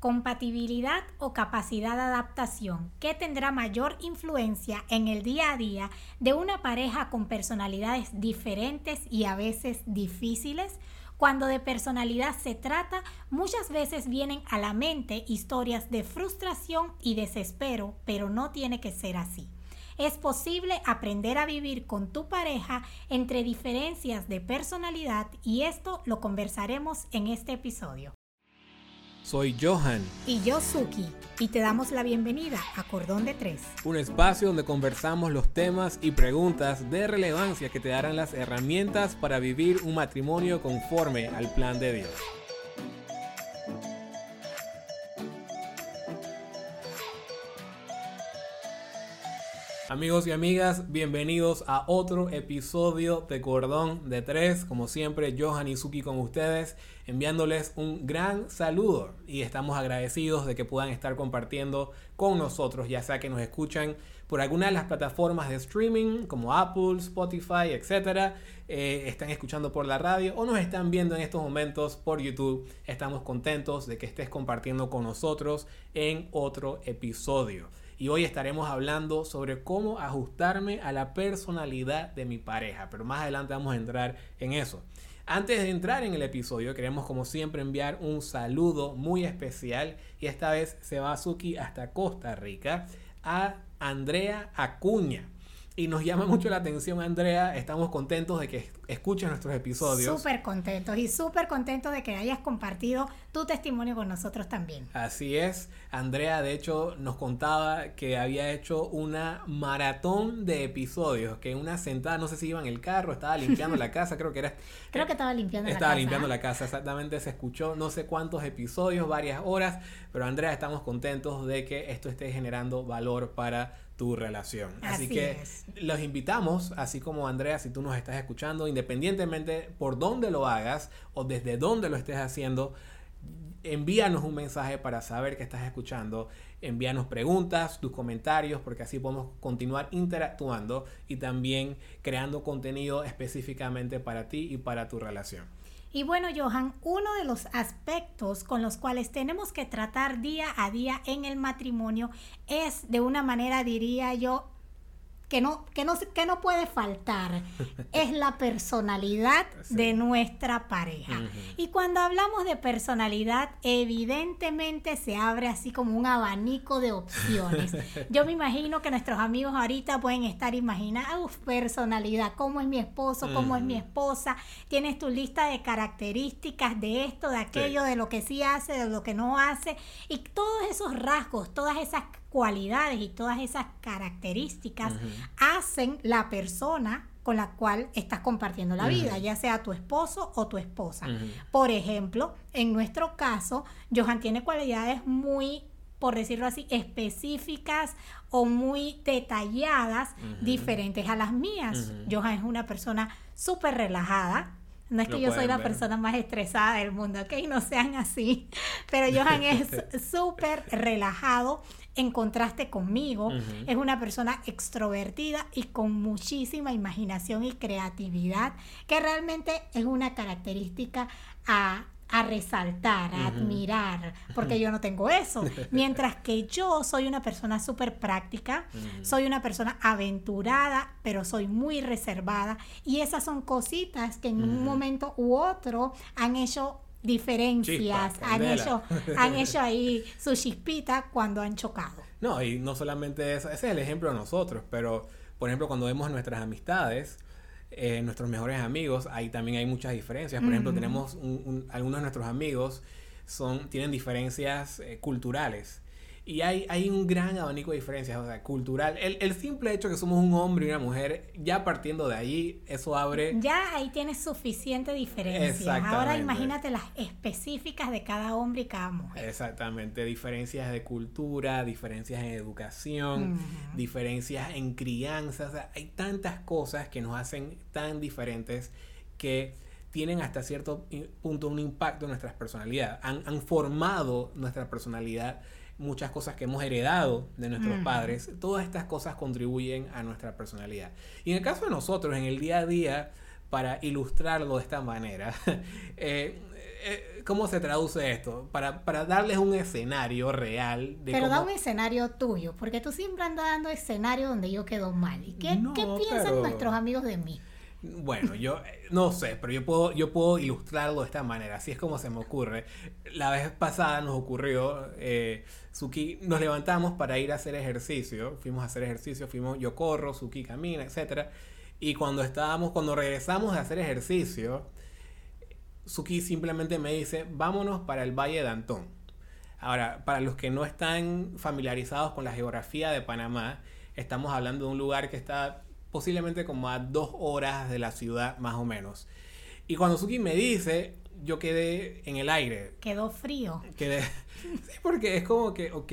compatibilidad o capacidad de adaptación que tendrá mayor influencia en el día a día de una pareja con personalidades diferentes y a veces difíciles. Cuando de personalidad se trata, muchas veces vienen a la mente historias de frustración y desespero, pero no tiene que ser así. Es posible aprender a vivir con tu pareja entre diferencias de personalidad y esto lo conversaremos en este episodio. Soy Johan. Y yo Suki. Y te damos la bienvenida a Cordón de Tres. Un espacio donde conversamos los temas y preguntas de relevancia que te darán las herramientas para vivir un matrimonio conforme al plan de Dios. Amigos y amigas, bienvenidos a otro episodio de Cordón de Tres. Como siempre, Johan y Suki con ustedes, enviándoles un gran saludo y estamos agradecidos de que puedan estar compartiendo con nosotros, ya sea que nos escuchan por alguna de las plataformas de streaming como Apple, Spotify, etcétera, eh, están escuchando por la radio o nos están viendo en estos momentos por YouTube. Estamos contentos de que estés compartiendo con nosotros en otro episodio y hoy estaremos hablando sobre cómo ajustarme a la personalidad de mi pareja, pero más adelante vamos a entrar en eso. Antes de entrar en el episodio, queremos como siempre enviar un saludo muy especial y esta vez se va Suki hasta Costa Rica a Andrea Acuña. Y nos llama mucho la atención, Andrea. Estamos contentos de que escuches nuestros episodios. Súper contentos y súper contentos de que hayas compartido tu testimonio con nosotros también. Así es. Andrea, de hecho, nos contaba que había hecho una maratón de episodios, que una sentada, no sé si iba en el carro, estaba limpiando la casa, creo que era... Creo que estaba limpiando la casa. Estaba limpiando la casa, exactamente. Se escuchó no sé cuántos episodios, varias horas, pero Andrea, estamos contentos de que esto esté generando valor para tu relación. Así, que los invitamos, así como Andrea, si tú nos estás escuchando, independientemente por dónde lo hagas o desde dónde lo estés haciendo, envíanos un mensaje para saber que estás escuchando, envíanos preguntas, tus comentarios, porque así podemos continuar interactuando y también creando contenido específicamente para ti y para tu relación. Y bueno, Johan, uno de los aspectos con los cuales tenemos que tratar día a día en el matrimonio es de una manera, diría yo, que no, que no, que no puede faltar es la personalidad de nuestra pareja. Y cuando hablamos de personalidad, evidentemente se abre así como un abanico de opciones. Yo me imagino que nuestros amigos ahorita pueden estar imaginando, personalidad, cómo es mi esposo, cómo es mi esposa, tienes tu lista de características de esto, de aquello, de lo que sí hace, de lo que no hace, y todos esos rasgos, todas esas cualidades y todas esas características hacen la persona con la cual estás compartiendo la vida, ya sea tu esposo o tu esposa. Por ejemplo, en nuestro caso, Johan tiene cualidades muy, por decirlo así, específicas o muy detalladas, diferentes a las mías. Johan es una persona súper relajada, no es que yo soy la persona más estresada del mundo, ok, no sean así. Pero Johan es súper relajado en contraste conmigo. Es una persona extrovertida y con muchísima imaginación y creatividad, que realmente es una característica a a resaltar, a admirar, porque yo no tengo eso. Mientras que yo soy una persona súper práctica, soy una persona aventurada, pero soy muy reservada. Y esas son cositas que en un momento u otro han hecho diferencias, han, hecho, han hecho ahí su chispita cuando han chocado. No, y no solamente eso, ese es el ejemplo de nosotros, pero por ejemplo cuando vemos nuestras amistades, eh, nuestros mejores amigos, ahí también hay muchas diferencias. Por ejemplo, tenemos algunos de nuestros amigos son, tienen diferencias eh, culturales. Y hay, hay un gran abanico de diferencias, o sea, cultural. El, el, simple hecho que somos un hombre y una mujer, ya partiendo de ahí, eso abre... Ya ahí tienes suficiente diferencia. Ahora imagínate las específicas de cada hombre y cada mujer. Exactamente, diferencias de cultura, diferencias en educación, diferencias en crianza. O sea, hay tantas cosas que nos hacen tan diferentes que tienen hasta cierto punto un impacto en nuestras personalidades. Han, han formado nuestra personalidad muchas cosas que hemos heredado de nuestros padres, todas estas cosas contribuyen a nuestra personalidad. Y en el caso de nosotros, en el día a día, para ilustrarlo de esta manera, eh, eh, ¿cómo se traduce esto? Para, para darles un escenario real de Pero da un escenario tuyo, porque tú siempre andas dando escenario donde yo quedo mal. ¿Y qué, ¿qué piensan nuestros amigos de mí? Bueno, yo no sé, pero yo puedo, yo puedo ilustrarlo de esta manera, así es como se me ocurre. La vez pasada nos ocurrió, eh, Suki, nos levantamos para ir a hacer ejercicio, fuimos a hacer ejercicio, fuimos, yo corro, Suki camina, etc. Y cuando estábamos, cuando regresamos de hacer ejercicio, Suki simplemente me dice, vámonos para el Valle de Antón. Ahora, para los que no están familiarizados con la geografía de Panamá, estamos hablando de un lugar que está posiblemente como a dos horas de la ciudad más o menos. Y cuando Suki me dice, yo quedé en el aire. Quedó frío. Quedé... Sí, porque es como que, ok,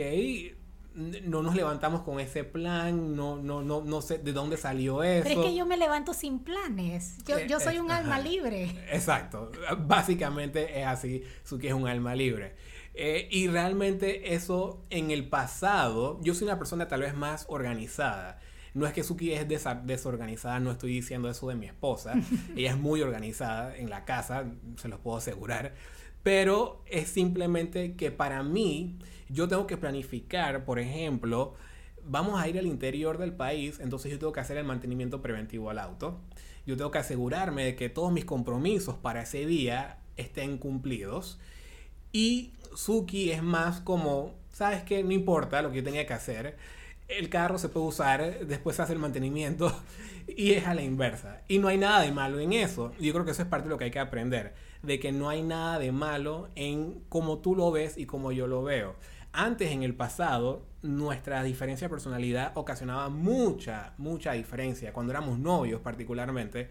no nos levantamos con ese plan, no, no, no, no sé de dónde salió eso. Pero es que yo me levanto sin planes. Yo, yo soy un alma libre. Exacto. Básicamente es así, Suki es un alma libre. Eh, y realmente eso en el pasado, yo soy una persona tal vez más organizada. No es que Suki es desorganizada, no estoy diciendo eso de mi esposa. Ella es muy organizada en la casa, se los puedo asegurar. Pero es simplemente que para mí, yo tengo que planificar, por ejemplo, vamos a ir al interior del país, entonces yo tengo que hacer el mantenimiento preventivo al auto. Yo tengo que asegurarme de que todos mis compromisos para ese día estén cumplidos. Y Suki es más como, ¿sabes qué? No importa lo que yo tenía que hacer el carro se puede usar, después se hace el mantenimiento y es a la inversa. Y no hay nada de malo en eso. Yo creo que eso es parte de lo que hay que aprender, de que no hay nada de malo en cómo tú lo ves y cómo yo lo veo. Antes, en el pasado, nuestra diferencia de personalidad ocasionaba mucha, mucha diferencia. Cuando éramos novios particularmente,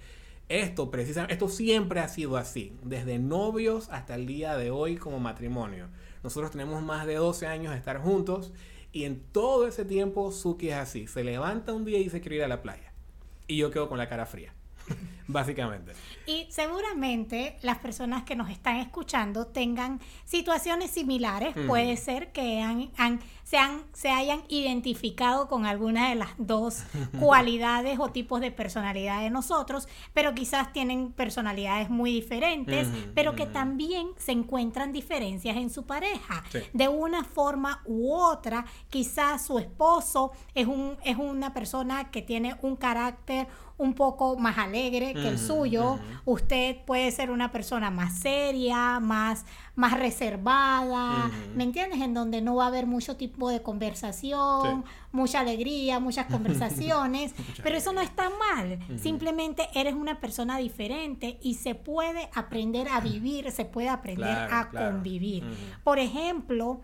esto precisamente, esto siempre ha sido así, desde novios hasta el día de hoy como matrimonio. Nosotros tenemos más de 12 años de estar juntos y en todo ese tiempo Suki es así. Se levanta un día y se quiere ir a la playa. Y yo quedo con la cara fría. Básicamente. Y seguramente las personas que nos están escuchando tengan situaciones similares. Puede ser que han, se, se, hayan identificado con alguna de las dos cualidades o tipos de personalidad de nosotros, pero quizás tienen personalidades muy diferentes, pero que también se encuentran diferencias en su pareja. De una forma u otra, quizás su esposo es, un, es una persona que tiene un carácter un poco más alegre que el suyo. Usted puede ser una persona más seria, más, más reservada, ¿me entiendes? En donde no va a haber mucho tipo de conversación, mucha alegría, muchas conversaciones, pero eso no está mal. Simplemente eres una persona diferente y se puede aprender a vivir, se puede aprender a convivir. Por ejemplo,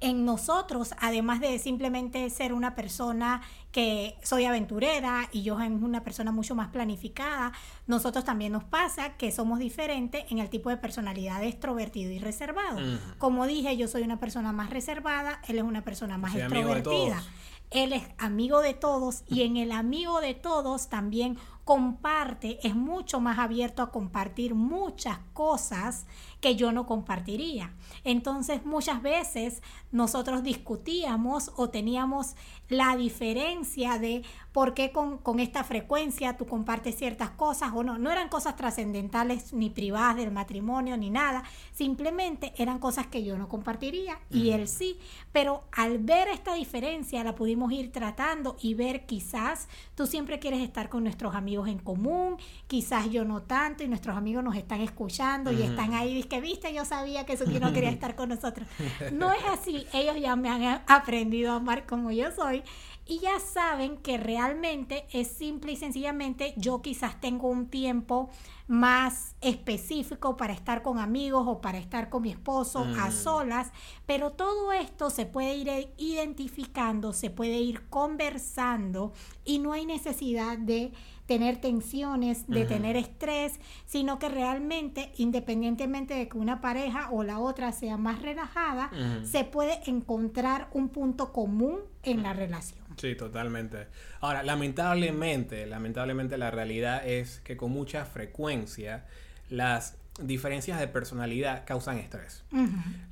en nosotros, además de simplemente ser una persona que soy aventurera y yo es una persona mucho más planificada, nosotros también nos pasa que somos diferentes en el tipo de personalidad extrovertido y reservado. Como dije, yo soy una persona más reservada, él es una persona más extrovertida. Él es amigo de todos y en el amigo de todos también comparte, es mucho más abierto a compartir muchas cosas que yo no compartiría. Entonces muchas veces nosotros discutíamos o teníamos la diferencia de por qué con, esta frecuencia tú compartes ciertas cosas o no. No eran cosas trascendentales ni privadas del matrimonio ni nada, simplemente eran cosas que yo no compartiría y él sí. Pero al ver esta diferencia la pudimos ir tratando y ver quizás tú siempre quieres estar con nuestros amigos en común, quizás yo no tanto y nuestros amigos nos están escuchando y están ahí, que viste, yo sabía que eso no quería estar con nosotros. No es así, ellos ya me han aprendido a amar como yo soy y ya saben que realmente es simple y sencillamente yo quizás tengo un tiempo más específico para estar con amigos o para estar con mi esposo a mm. solas, pero todo esto se puede ir identificando, se puede ir conversando y no hay necesidad de tener tensiones, de tener estrés, sino que realmente, independientemente de que una pareja o la otra sea más relajada, se puede encontrar un punto común en la relación. Sí, totalmente. Ahora, lamentablemente, lamentablemente la realidad es que con mucha frecuencia las diferencias de personalidad causan estrés.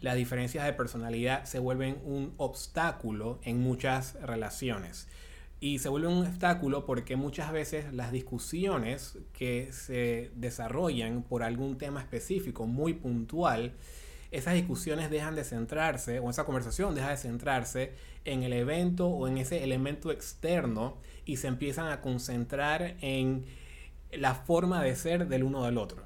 Las diferencias de personalidad se vuelven un obstáculo en muchas relaciones. Y se vuelve un obstáculo porque muchas veces las discusiones que se desarrollan por algún tema específico, muy puntual, esas discusiones dejan de centrarse, o esa conversación deja de centrarse en el evento o en ese elemento externo y se empiezan a concentrar en la forma de ser del uno del otro.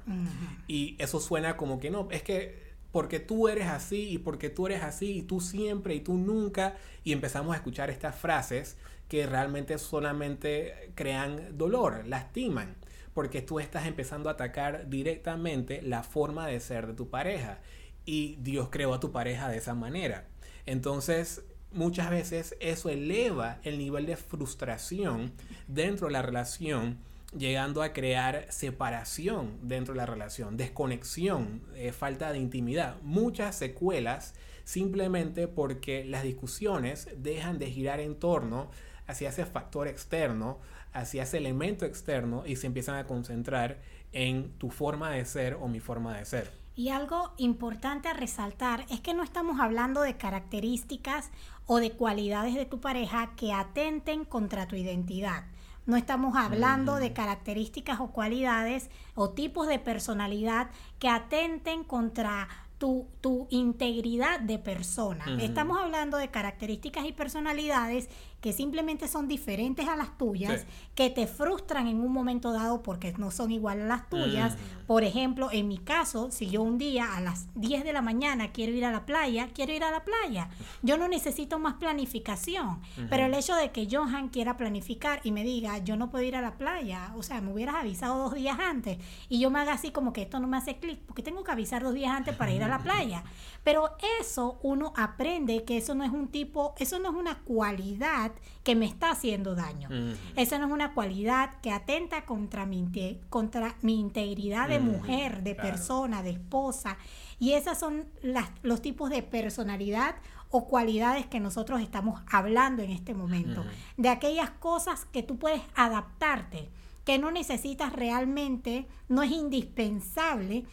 Y eso suena como que no, es que porque tú eres así y porque tú eres así y tú siempre y tú nunca y empezamos a escuchar estas frases que realmente solamente crean dolor, lastiman, porque tú estás empezando a atacar directamente la forma de ser de tu pareja y Dios creó a tu pareja de esa manera. Entonces, muchas veces eso eleva el nivel de frustración dentro de la relación, llegando a crear separación dentro de la relación, desconexión, eh, falta de intimidad, muchas secuelas simplemente porque las discusiones dejan de girar en torno hacia ese factor externo, hacia ese elemento externo y se empiezan a concentrar en tu forma de ser o mi forma de ser. Y algo importante a resaltar es que no estamos hablando de características o de cualidades de tu pareja que atenten contra tu identidad. No estamos hablando de características o cualidades o tipos de personalidad que atenten contra tu, tu integridad de persona. Estamos hablando de características y personalidades que simplemente son diferentes a las tuyas, que te frustran en un momento dado porque no son iguales a las tuyas. Por ejemplo, en mi caso, si yo un día a las 10 de la mañana quiero ir a la playa, quiero ir a la playa. Yo no necesito más planificación, pero el hecho de que Johan quiera planificar y me diga, yo no puedo ir a la playa, o sea, me hubieras avisado dos días antes y yo me haga así como que esto no me hace clic, porque tengo que avisar dos días antes para ir a la playa. Pero eso uno aprende que eso no es un tipo, eso no es una cualidad que me está haciendo daño. Esa no es una cualidad que atenta contra mi, contra mi integridad de mujer, de persona, de esposa. Y esas son las, los tipos de personalidad o cualidades que nosotros estamos hablando en este momento. De aquellas cosas que tú puedes adaptarte, que no necesitas realmente, no es indispensable.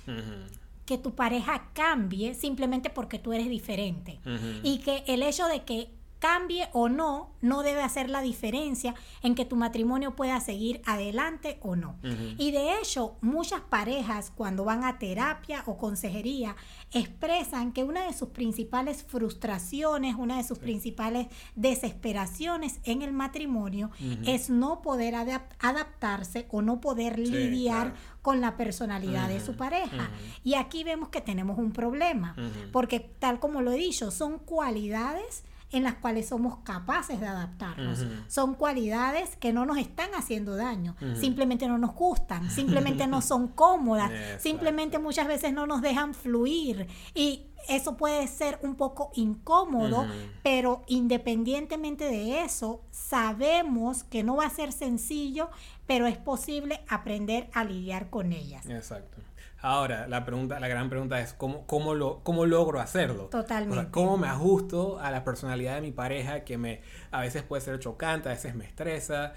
que tu pareja cambie simplemente porque tú eres diferente. Y que el hecho de que cambie o no, no debe hacer la diferencia en que tu matrimonio pueda seguir adelante o no. Y de hecho, muchas parejas cuando van a terapia o consejería expresan que una de sus principales frustraciones, una de sus principales desesperaciones en el matrimonio es no poder adaptarse o no poder lidiar con la personalidad de su pareja. Y aquí vemos que tenemos un problema, porque tal como lo he dicho, son cualidades en las cuales somos capaces de adaptarnos. Son cualidades que no nos están haciendo daño, simplemente no nos gustan, simplemente no son cómodas, simplemente muchas veces no nos dejan fluir y eso puede ser un poco incómodo, pero independientemente de eso, sabemos que no va a ser sencillo, pero es posible aprender a lidiar con ellas. Exacto. Ahora, la pregunta, la gran pregunta es ¿cómo, cómo, lo, cómo logro hacerlo? Totalmente. ¿Cómo me ajusto a la personalidad de mi pareja que me a veces puede ser chocante, a veces me estresa?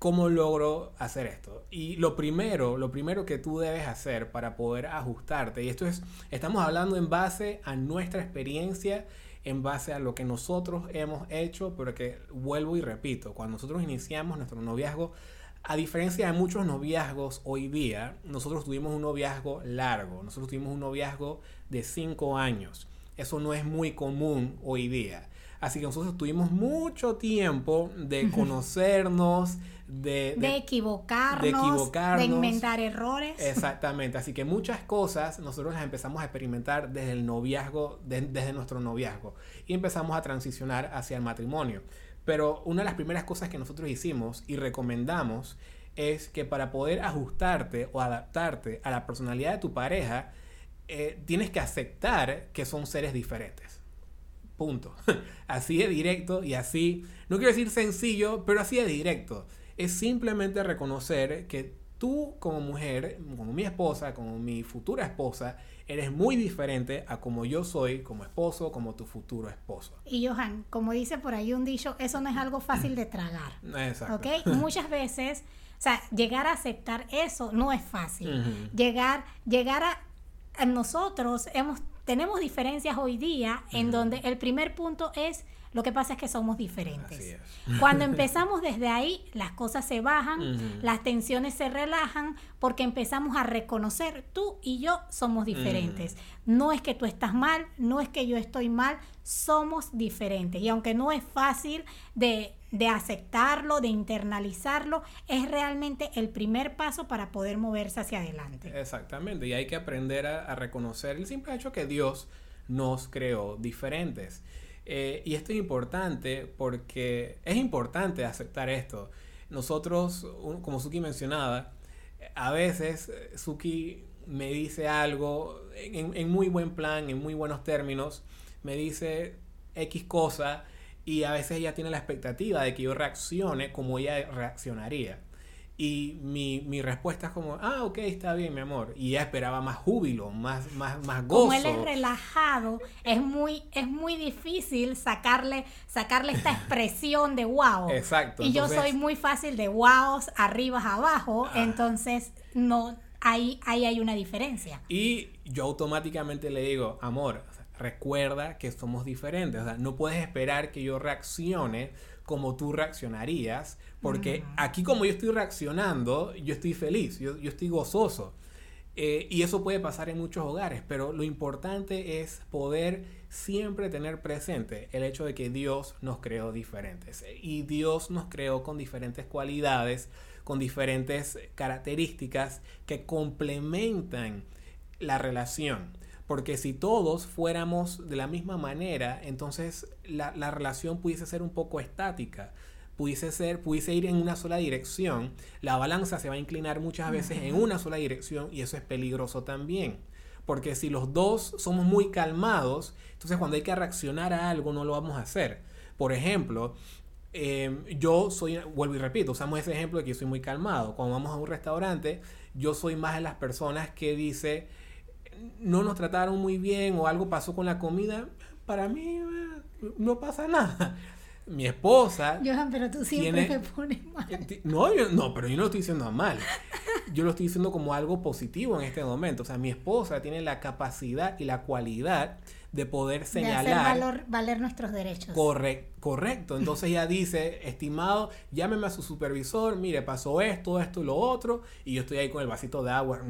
¿Cómo logro hacer esto? Y lo primero, lo primero que tú debes hacer para poder ajustarte, y esto es, estamos hablando en base a nuestra experiencia, en base a lo que nosotros hemos hecho, pero que vuelvo y repito, cuando nosotros iniciamos nuestro noviazgo, a diferencia de muchos noviazgos hoy día, nosotros tuvimos un noviazgo largo, nosotros tuvimos un noviazgo de cinco años. Eso no es muy común hoy día. Así que nosotros tuvimos mucho tiempo de conocernos, de, de, equivocarnos, de, inventar errores. Exactamente. Así que muchas cosas nosotros las empezamos a experimentar desde el noviazgo, desde nuestro noviazgo. Y empezamos a transicionar hacia el matrimonio. Pero una de las primeras cosas que nosotros hicimos y recomendamos es que para poder ajustarte o adaptarte a la personalidad de tu pareja, eh, tienes que aceptar que son seres diferentes. Punto. Así de directo y así, no quiero decir sencillo, pero así de directo. Es simplemente reconocer que tú como mujer, como mi esposa, como mi futura esposa, eres muy diferente a como yo soy como esposo, como tu futuro esposo. Y Johan, como dice por ahí un dicho, eso no es algo fácil de tragar. Exacto. ¿Ok? Muchas veces, o sea, llegar a aceptar eso no es fácil. Llegar, llegar a, nosotros hemos tenemos diferencias hoy día en donde el primer punto es Lo que pasa es que somos diferentes. Cuando empezamos desde ahí, las cosas se bajan, las tensiones se relajan, porque empezamos a reconocer tú y yo somos diferentes. No es que tú estás mal, no es que yo estoy mal, somos diferentes. Y aunque no es fácil de, de aceptarlo, de internalizarlo, es realmente el primer paso para poder moverse hacia adelante. Exactamente, y hay que aprender a, a reconocer el simple hecho que Dios nos creó diferentes. Eh, y esto es importante porque es importante aceptar esto. Nosotros, como Suki mencionaba, a veces eh, Suki me dice algo en, muy buen plan, en muy buenos términos, me dice X cosa y a veces ella tiene la expectativa de que yo reaccione como ella reaccionaría. Y mi, mi, respuesta es como, ah, ok, está bien, mi amor. Y ella esperaba más júbilo, más, más, más gozo. Como él es relajado, es muy, es muy difícil sacarle, sacarle esta expresión de wow. Exacto. Y yo soy muy fácil de wows, arriba, abajo. Ah. Entonces, no, ahí, ahí hay una diferencia. Y yo automáticamente le digo, amor, recuerda que somos diferentes. O sea, no puedes esperar que yo reaccione como tú reaccionarías, porque aquí como yo estoy reaccionando, yo estoy feliz, yo, estoy gozoso. Eh, y eso puede pasar en muchos hogares, pero lo importante es poder siempre tener presente el hecho de que Dios nos creó diferentes. Y Dios nos creó con diferentes cualidades, con diferentes características que complementan la relación. Porque si todos fuéramos de la misma manera, entonces la, relación pudiese ser un poco estática pudiese ser, pudiese ir en una sola dirección, la balanza se va a inclinar muchas veces en una sola dirección y eso es peligroso también. Porque si los dos somos muy calmados, entonces cuando hay que reaccionar a algo no lo vamos a hacer. Por ejemplo, em, yo soy, vuelvo y repito, usamos ese ejemplo de que yo soy muy calmado. Cuando vamos a un restaurante, yo soy más de las personas que dice, no nos trataron muy bien o algo pasó con la comida, para mí eh, no pasa nada. Mi esposa. Johan, pero tú siempre te pones mal. No, yo, no, pero yo no lo estoy diciendo mal. Yo lo estoy diciendo como algo positivo en este momento. O sea, mi esposa tiene la capacidad y la cualidad de poder señalar. De hacer valer nuestros derechos. correcto. Entonces ella dice, estimado, llámeme a su supervisor, mire, pasó esto, esto y lo otro, y yo estoy ahí con el vasito de agua.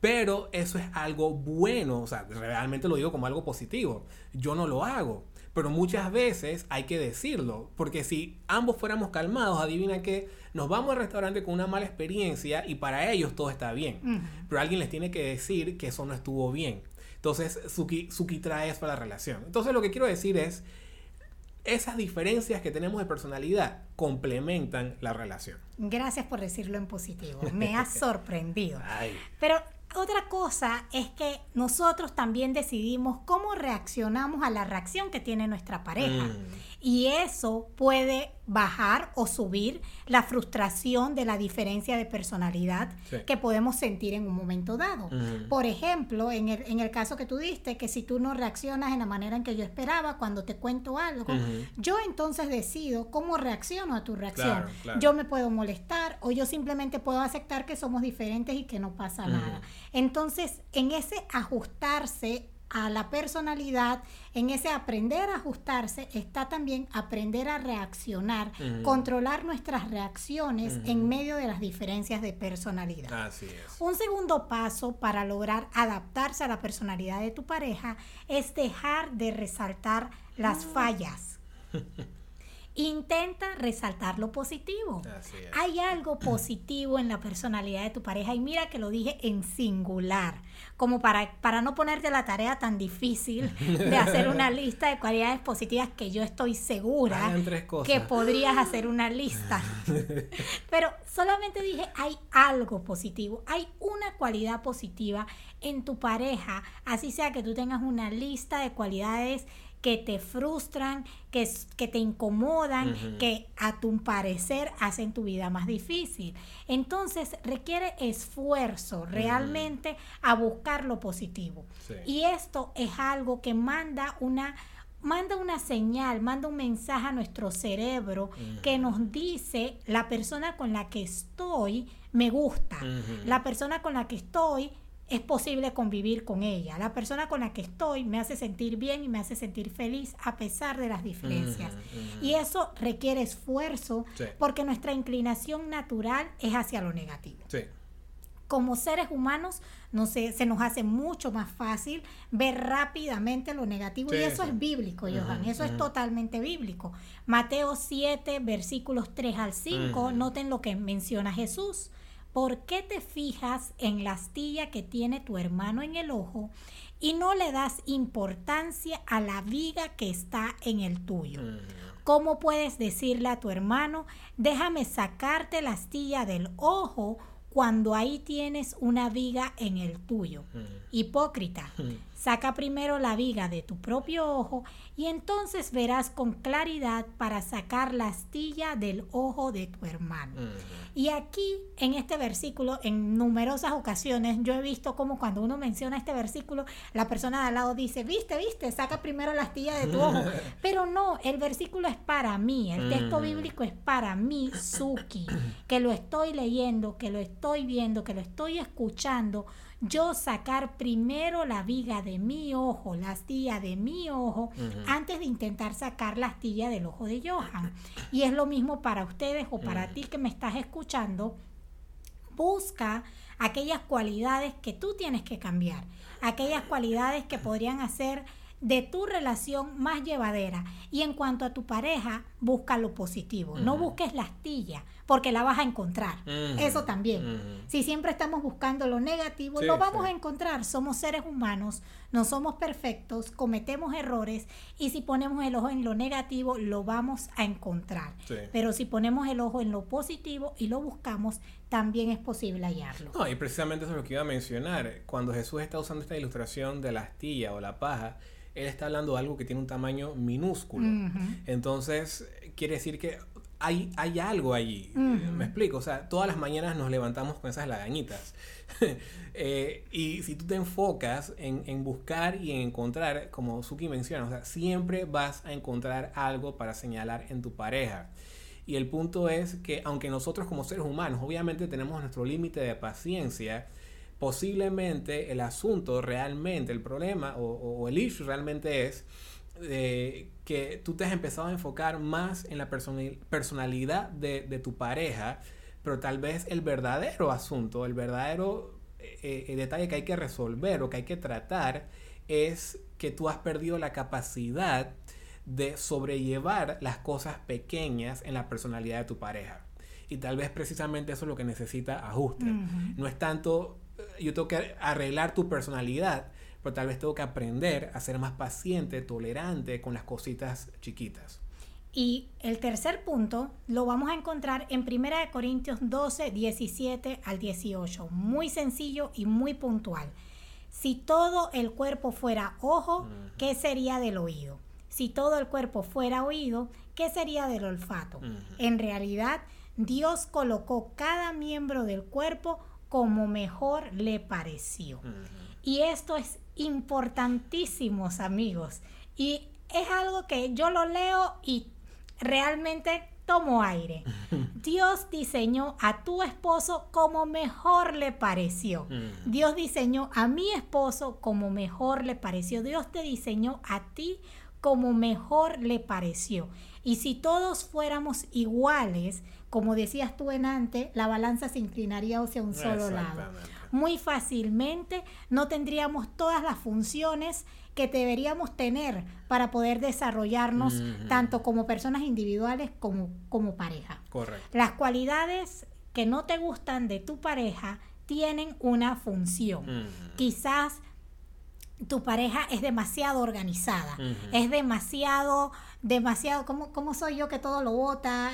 Pero eso es algo bueno, o sea, realmente lo digo como algo positivo. Yo no lo hago, pero muchas veces hay que decirlo, porque si ambos fuéramos calmados, adivina que nos vamos al restaurante con una mala experiencia y para ellos todo está bien, pero alguien les tiene que decir que eso no estuvo bien. Entonces, Suki, Suki trae eso a la relación. Entonces, lo que quiero decir es, esas diferencias que tenemos de personalidad complementan la relación. Gracias por decirlo en positivo. Me ha sorprendido. Pero otra cosa es que nosotros también decidimos cómo reaccionamos a la reacción que tiene nuestra pareja. Mm. Y eso puede bajar o subir la frustración de la diferencia de personalidad que podemos sentir en un momento dado. Por ejemplo, en el, caso que tú diste, que si tú no reaccionas en la manera en que yo esperaba cuando te cuento algo, yo entonces decido cómo reacciono a tu reacción. Yo me puedo molestar o yo simplemente puedo aceptar que somos diferentes y que no pasa nada. Entonces, en ese ajustarse a la personalidad, en ese aprender a ajustarse, está también aprender a reaccionar, controlar nuestras reacciones en medio de las diferencias de personalidad. Así es. Un segundo paso para lograr adaptarse a la personalidad de tu pareja es dejar de resaltar las ah. fallas. Intenta resaltar lo positivo. Hay algo positivo en la personalidad de tu pareja y mira que lo dije en singular, como para, para no ponerte la tarea tan difícil de hacer una lista de cualidades positivas que yo estoy segura que podrías hacer una lista. Pero solamente dije, hay algo positivo, hay una cualidad positiva en tu pareja, así sea que tú tengas una lista de cualidades que te frustran, que, que te incomodan, que a tu parecer hacen tu vida más difícil. Entonces requiere esfuerzo realmente a buscar lo positivo. Y esto es algo que manda una manda una señal, manda un mensaje a nuestro cerebro que nos dice la persona con la que estoy me gusta, la persona con la que estoy es posible convivir con ella. La persona con la que estoy me hace sentir bien y me hace sentir feliz a pesar de las diferencias. Y eso requiere esfuerzo porque nuestra inclinación natural es hacia lo negativo. Como seres humanos, no sé, se nos hace mucho más fácil ver rápidamente lo negativo y eso es bíblico, Johan, eso es totalmente bíblico. Mateo 7, versículos 3 al 5, noten lo que menciona Jesús. ¿Por qué te fijas en la astilla que tiene tu hermano en el ojo y no le das importancia a la viga que está en el tuyo? ¿Cómo puedes decirle a tu hermano, déjame sacarte la astilla del ojo cuando ahí tienes una viga en el tuyo? Hipócrita. Saca primero la viga de tu propio ojo y entonces verás con claridad para sacar la astilla del ojo de tu hermano. Y aquí, en este versículo, en numerosas ocasiones, yo he visto como cuando uno menciona este versículo, la persona de al lado dice, viste, viste, saca primero la astilla de tu ojo. Pero no, el versículo es para mí, el texto bíblico es para mí, Suki, que lo estoy leyendo, que lo estoy viendo, que lo estoy escuchando yo sacar primero la viga de mi ojo, la astilla de mi ojo, antes de intentar sacar la astilla del ojo de Johan. Y es lo mismo para ustedes o para ti que me estás escuchando. Busca aquellas cualidades que tú tienes que cambiar, aquellas cualidades que podrían hacer de tu relación más llevadera. Y en cuanto a tu pareja, busca lo positivo. No busques la astilla, porque la vas a encontrar. Eso también. Si siempre estamos buscando lo negativo, lo vamos a encontrar. Somos seres humanos, no somos perfectos, cometemos errores y si ponemos el ojo en lo negativo, lo vamos a encontrar. Pero si ponemos el ojo en lo positivo y lo buscamos, también es posible hallarlo. No, y precisamente eso es lo que iba a mencionar. Cuando Jesús está usando esta ilustración de la astilla o la paja, él está hablando de algo que tiene un tamaño minúsculo. Entonces, quiere decir que hay, hay algo allí. Me explico. O sea, todas las mañanas nos levantamos con esas lagañitas. Eh, y si tú te enfocas en, en, buscar y en encontrar, como Suki menciona, o sea, siempre vas a encontrar algo para señalar en tu pareja. Y el punto es que aunque nosotros como seres humanos obviamente tenemos nuestro límite de paciencia, posiblemente el asunto realmente, el problema o, el issue realmente es eh, que tú te has empezado a enfocar más en la personalidad de, tu pareja, pero tal vez el verdadero asunto, el verdadero eh, eh, detalle que hay que resolver o que hay que tratar es que tú has perdido la capacidad de sobrellevar las cosas pequeñas en la personalidad de tu pareja. Y tal vez precisamente eso es lo que necesita ajuste. No es tanto yo tengo que arreglar tu personalidad, pero tal vez tengo que aprender a ser más paciente, tolerante con las cositas chiquitas. Y el tercer punto lo vamos a encontrar en 1 Corintios 12, 17 al 18. Muy sencillo y muy puntual. Si todo el cuerpo fuera ojo, ¿qué sería del oído? Si todo el cuerpo fuera oído, ¿qué sería del olfato? En realidad, Dios colocó cada miembro del cuerpo como mejor le pareció. Y esto es importantísimo, amigos. Y es algo que yo lo leo y realmente tomo aire. Dios diseñó a tu esposo como mejor le pareció. Dios diseñó a mi esposo como mejor le pareció. Dios te diseñó a ti como mejor le pareció. Y si todos fuéramos iguales, como decías tú en antes, la balanza se inclinaría hacia un solo lado. Muy fácilmente no tendríamos todas las funciones que deberíamos tener para poder desarrollarnos tanto como personas individuales como como pareja. Correcto. Las cualidades que no te gustan de tu pareja tienen una función. Quizás tu pareja es demasiado organizada, es demasiado, demasiado, ¿cómo, ¿cómo, soy yo que todo lo vota?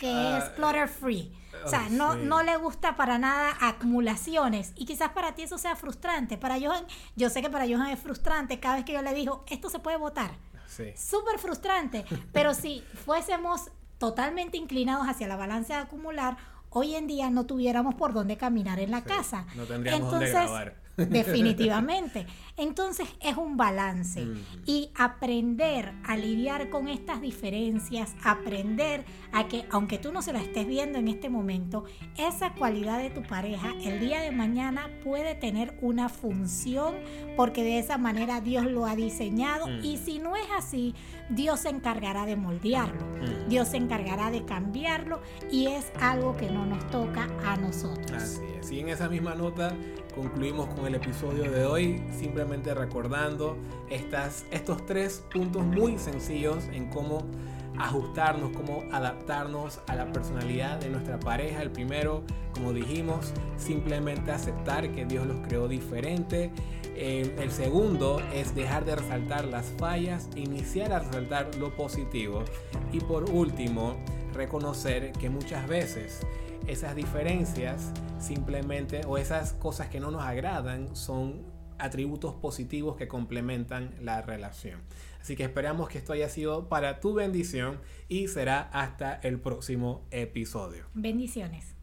Que ah, es clutter free. O sea, oh, no, no le gusta para nada acumulaciones. Y quizás para ti eso sea frustrante. Para Johan, yo sé que para Johan es frustrante cada vez que yo le digo, esto se puede votar. Sí. Súper frustrante. Pero si fuésemos totalmente inclinados hacia la balanza de acumular, hoy en día no tuviéramos por dónde caminar en la casa. No tendríamos Entonces, dónde grabar. Definitivamente. Entonces es un balance. Y aprender a lidiar con estas diferencias, aprender a que aunque tú no se la estés viendo en este momento, esa cualidad de tu pareja el día de mañana puede tener una función porque de esa manera Dios lo ha diseñado. Y si no es así, Dios se encargará de moldearlo, Dios se encargará de cambiarlo y es algo que no nos toca a nosotros. Así es. Y en esa misma nota concluimos con el episodio de hoy, simplemente recordando estas, estos tres puntos muy sencillos en cómo ajustarnos, cómo adaptarnos a la personalidad de nuestra pareja. El primero, como dijimos, simplemente aceptar que Dios los creó diferente. Eh, el segundo es dejar de resaltar las fallas, iniciar a resaltar lo positivo. Y por último, reconocer que muchas veces esas diferencias simplemente o esas cosas que no nos agradan son atributos positivos que complementan la relación. Así que esperamos que esto haya sido para tu bendición y será hasta el próximo episodio. Bendiciones.